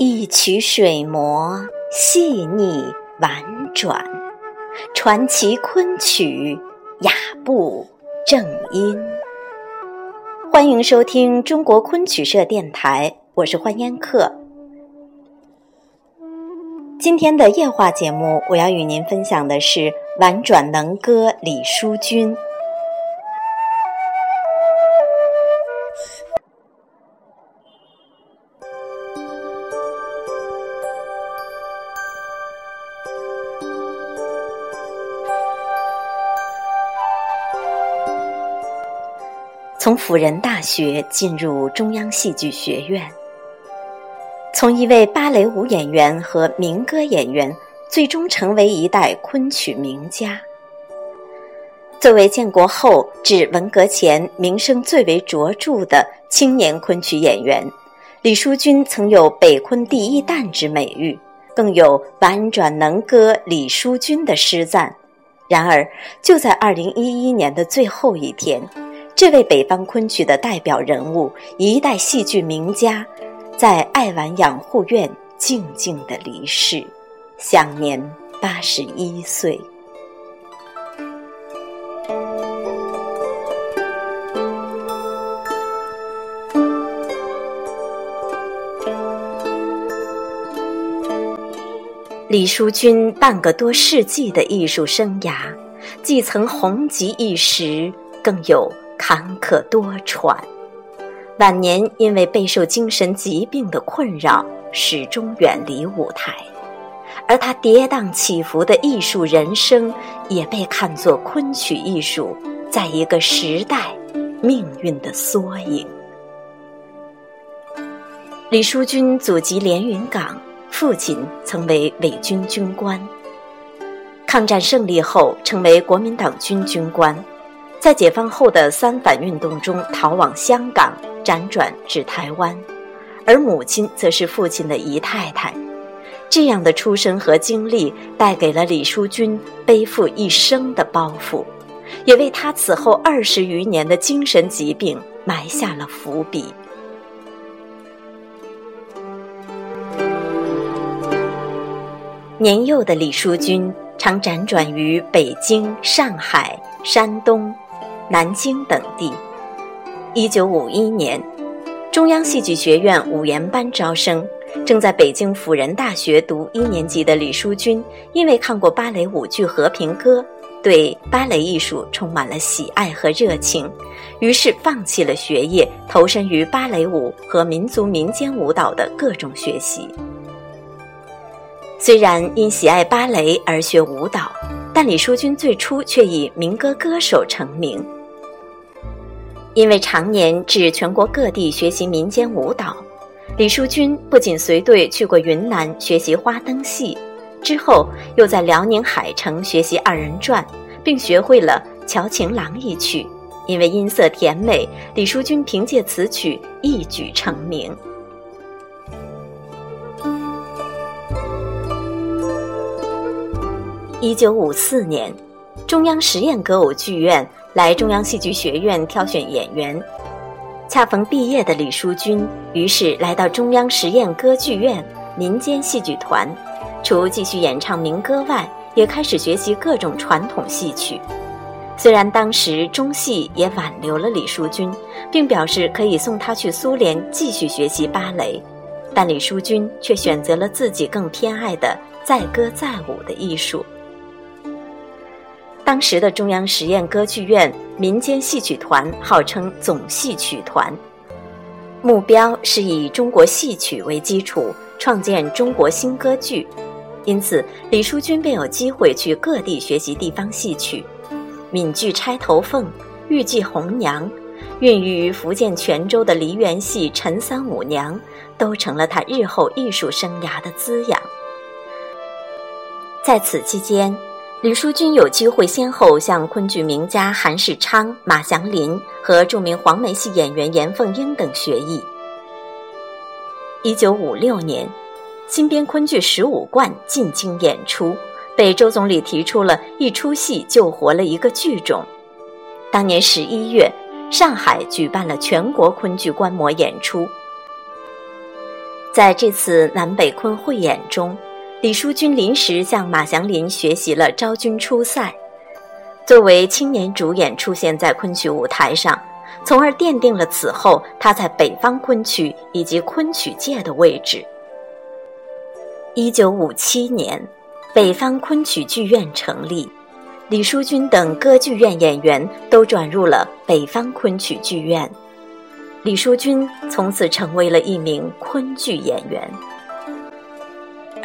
一曲水磨细腻婉转，传奇昆曲雅步正音。欢迎收听中国昆曲社电台，我是欢烟客。今天的夜话节目，我要与您分享的是婉转能歌李淑君。从辅仁大学进入中央戏剧学院，从一位芭蕾舞演员和民歌演员，最终成为一代昆曲名家。作为建国后至文革前名声最为卓著的青年昆曲演员，李淑君曾有“北昆第一旦”之美誉，更有“婉转能歌李淑君”的诗赞。然而，就在二零一一年的最后一天。这位北方昆曲的代表人物，一代戏剧名家，在爱晚养护院静静的离世，享年八十一岁。李淑君半个多世纪的艺术生涯，既曾红极一时，更有。坎坷多舛，晚年因为备受精神疾病的困扰，始终远离舞台。而他跌宕起伏的艺术人生，也被看作昆曲艺术在一个时代命运的缩影。李淑君祖籍连云港，父亲曾为伪军军官。抗战胜利后，成为国民党军军官。在解放后的三反运动中逃往香港，辗转至台湾，而母亲则是父亲的姨太太。这样的出身和经历，带给了李淑君背负一生的包袱，也为她此后二十余年的精神疾病埋下了伏笔。年幼的李淑君常辗转于北京、上海、山东。南京等地。一九五一年，中央戏剧学院五研班招生，正在北京辅仁大学读一年级的李淑君，因为看过芭蕾舞剧《和平歌》，对芭蕾艺术充满了喜爱和热情，于是放弃了学业，投身于芭蕾舞和民族民间舞蹈的各种学习。虽然因喜爱芭蕾而学舞蹈，但李淑君最初却以民歌歌手成名。因为常年至全国各地学习民间舞蹈，李淑君不仅随队去过云南学习花灯戏，之后又在辽宁海城学习二人转，并学会了《乔情郎》一曲。因为音色甜美，李淑君凭借此曲一举成名。一九五四年，中央实验歌舞剧院。来中央戏剧学院挑选演员，恰逢毕业的李淑君，于是来到中央实验歌剧院民间戏剧团，除继续演唱民歌外，也开始学习各种传统戏曲。虽然当时中戏也挽留了李淑君，并表示可以送她去苏联继续学习芭蕾，但李淑君却选择了自己更偏爱的载歌载舞的艺术。当时的中央实验歌剧院民间戏曲团号称总戏曲团，目标是以中国戏曲为基础创建中国新歌剧，因此李淑君便有机会去各地学习地方戏曲，闽剧《钗头凤》、豫剧《红娘》，孕育于福建泉州的梨园戏《陈三五娘》，都成了他日后艺术生涯的滋养。在此期间。李淑君有机会先后向昆剧名家韩世昌、马祥林和著名黄梅戏演员严凤英等学艺。一九五六年，新编昆剧《十五贯》进京演出，被周总理提出了一出戏救活了一个剧种。当年十一月，上海举办了全国昆剧观摩演出。在这次南北昆汇演中，李淑君临时向马祥林学习了《昭君出塞》，作为青年主演出现在昆曲舞台上，从而奠定了此后他在北方昆曲以及昆曲界的位置。一九五七年，北方昆曲剧院成立，李淑君等歌剧院演员都转入了北方昆曲剧院。李淑君从此成为了一名昆剧演员，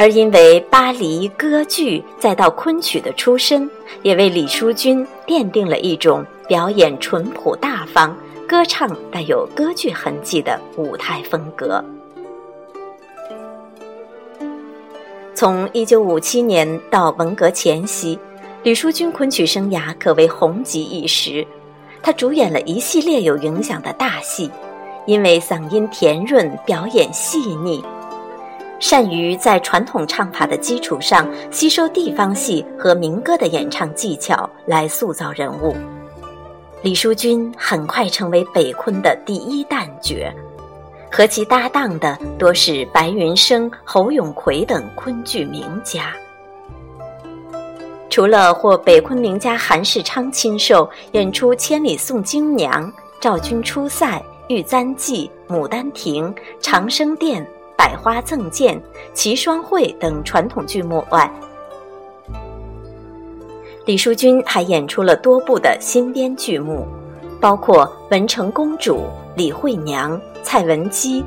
而因为巴黎歌剧再到昆曲的出身，也为李淑君奠定了一种表演淳朴大方、歌唱带有歌剧痕迹的舞台风格。从一九五七年到文革前夕，李淑君昆曲生涯可谓红极一时。他主演了一系列有影响的大戏，因为嗓音甜润、表演细腻，善于在传统唱法的基础上吸收地方戏和民歌的演唱技巧来塑造人物。李淑君很快成为北昆的第一旦角，和其搭档的多是白云生、侯永奎等昆剧名家。除了获北昆名家韩世昌亲授演出《千里送京娘》《赵君出塞》《玉簪记》《牡丹亭》《长生殿》《百花赠剑》《齐双会》等传统剧目外，李淑君还演出了多部的新编剧目，包括《文成公主》《李惠娘》《蔡文姬》《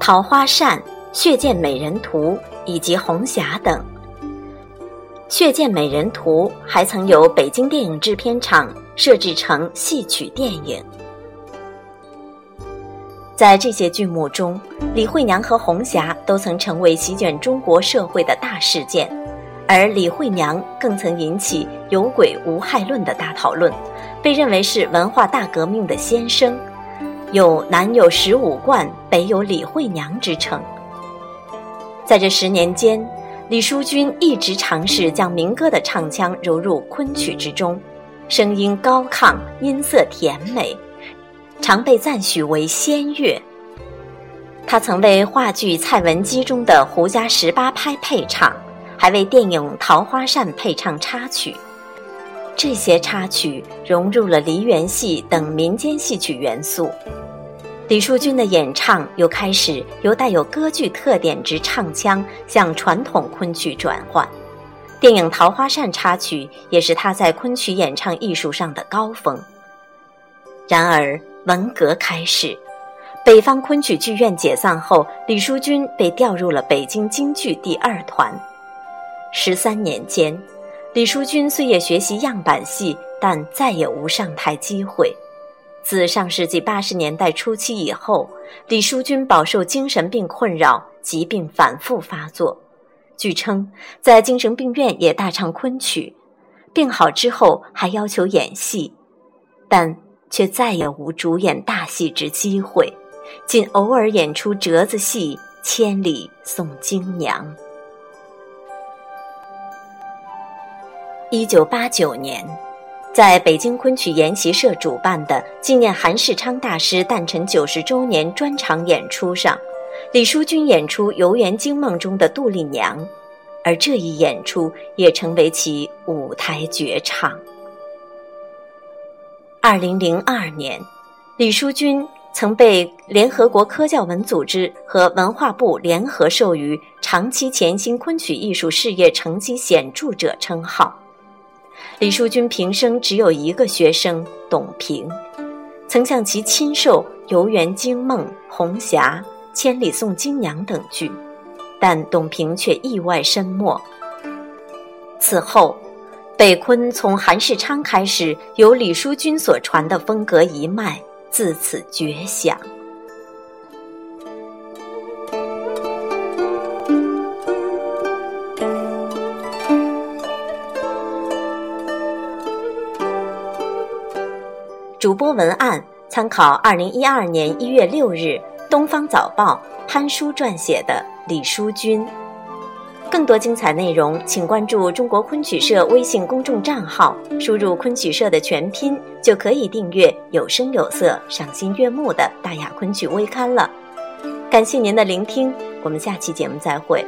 桃花扇》《血溅美人图》以及《红霞》等。《血溅美人图》还曾由北京电影制片厂设置成戏曲电影。在这些剧目中，李惠娘和红霞都曾成为席卷中国社会的大事件，而李惠娘更曾引起“有鬼无害论”的大讨论，被认为是文化大革命的先声，有“南有十五贯，北有李惠娘”之称。在这十年间，李淑君一直尝试将民歌的唱腔融入昆曲之中，声音高亢，音色甜美，常被赞许为仙乐。他曾为话剧《蔡文姬》中的胡家十八拍配唱，还为电影《桃花扇》配唱插曲。这些插曲融入了梨园戏等民间戏曲元素。李淑君的演唱又开始由带有歌剧特点之唱腔向传统昆曲转换，电影《桃花扇》插曲也是他在昆曲演唱艺术上的高峰。然而，文革开始，北方昆曲剧院解散后，李淑君被调入了北京京剧第二团。十三年间，李淑君虽也学习样板戏，但再也无上台机会。自上世纪八十年代初期以后，李淑君饱受精神病困扰，疾病反复发作。据称，在精神病院也大唱昆曲，病好之后还要求演戏，但却再也无主演大戏之机会，仅偶尔演出折子戏《千里送京娘》。一九八九年。在北京昆曲研习社主办的纪念韩世昌大师诞辰九十周年专场演出上，李淑君演出《游园惊梦》中的杜丽娘，而这一演出也成为其舞台绝唱。二零零二年，李淑君曾被联合国科教文组织和文化部联合授予“长期潜心昆曲艺术事业成绩显著者”称号。李淑君平生只有一个学生董平，曾向其亲授《游园惊梦》《红霞》《千里送京娘》等剧，但董平却意外身没。此后，北昆从韩世昌开始，由李淑君所传的风格一脉自此绝响。主播文案参考二零一二年一月六日《东方早报》潘叔撰写的《李淑君》。更多精彩内容，请关注中国昆曲社微信公众账号，输入“昆曲社”的全拼，就可以订阅有声有色、赏心悦目的大雅昆曲微刊了。感谢您的聆听，我们下期节目再会。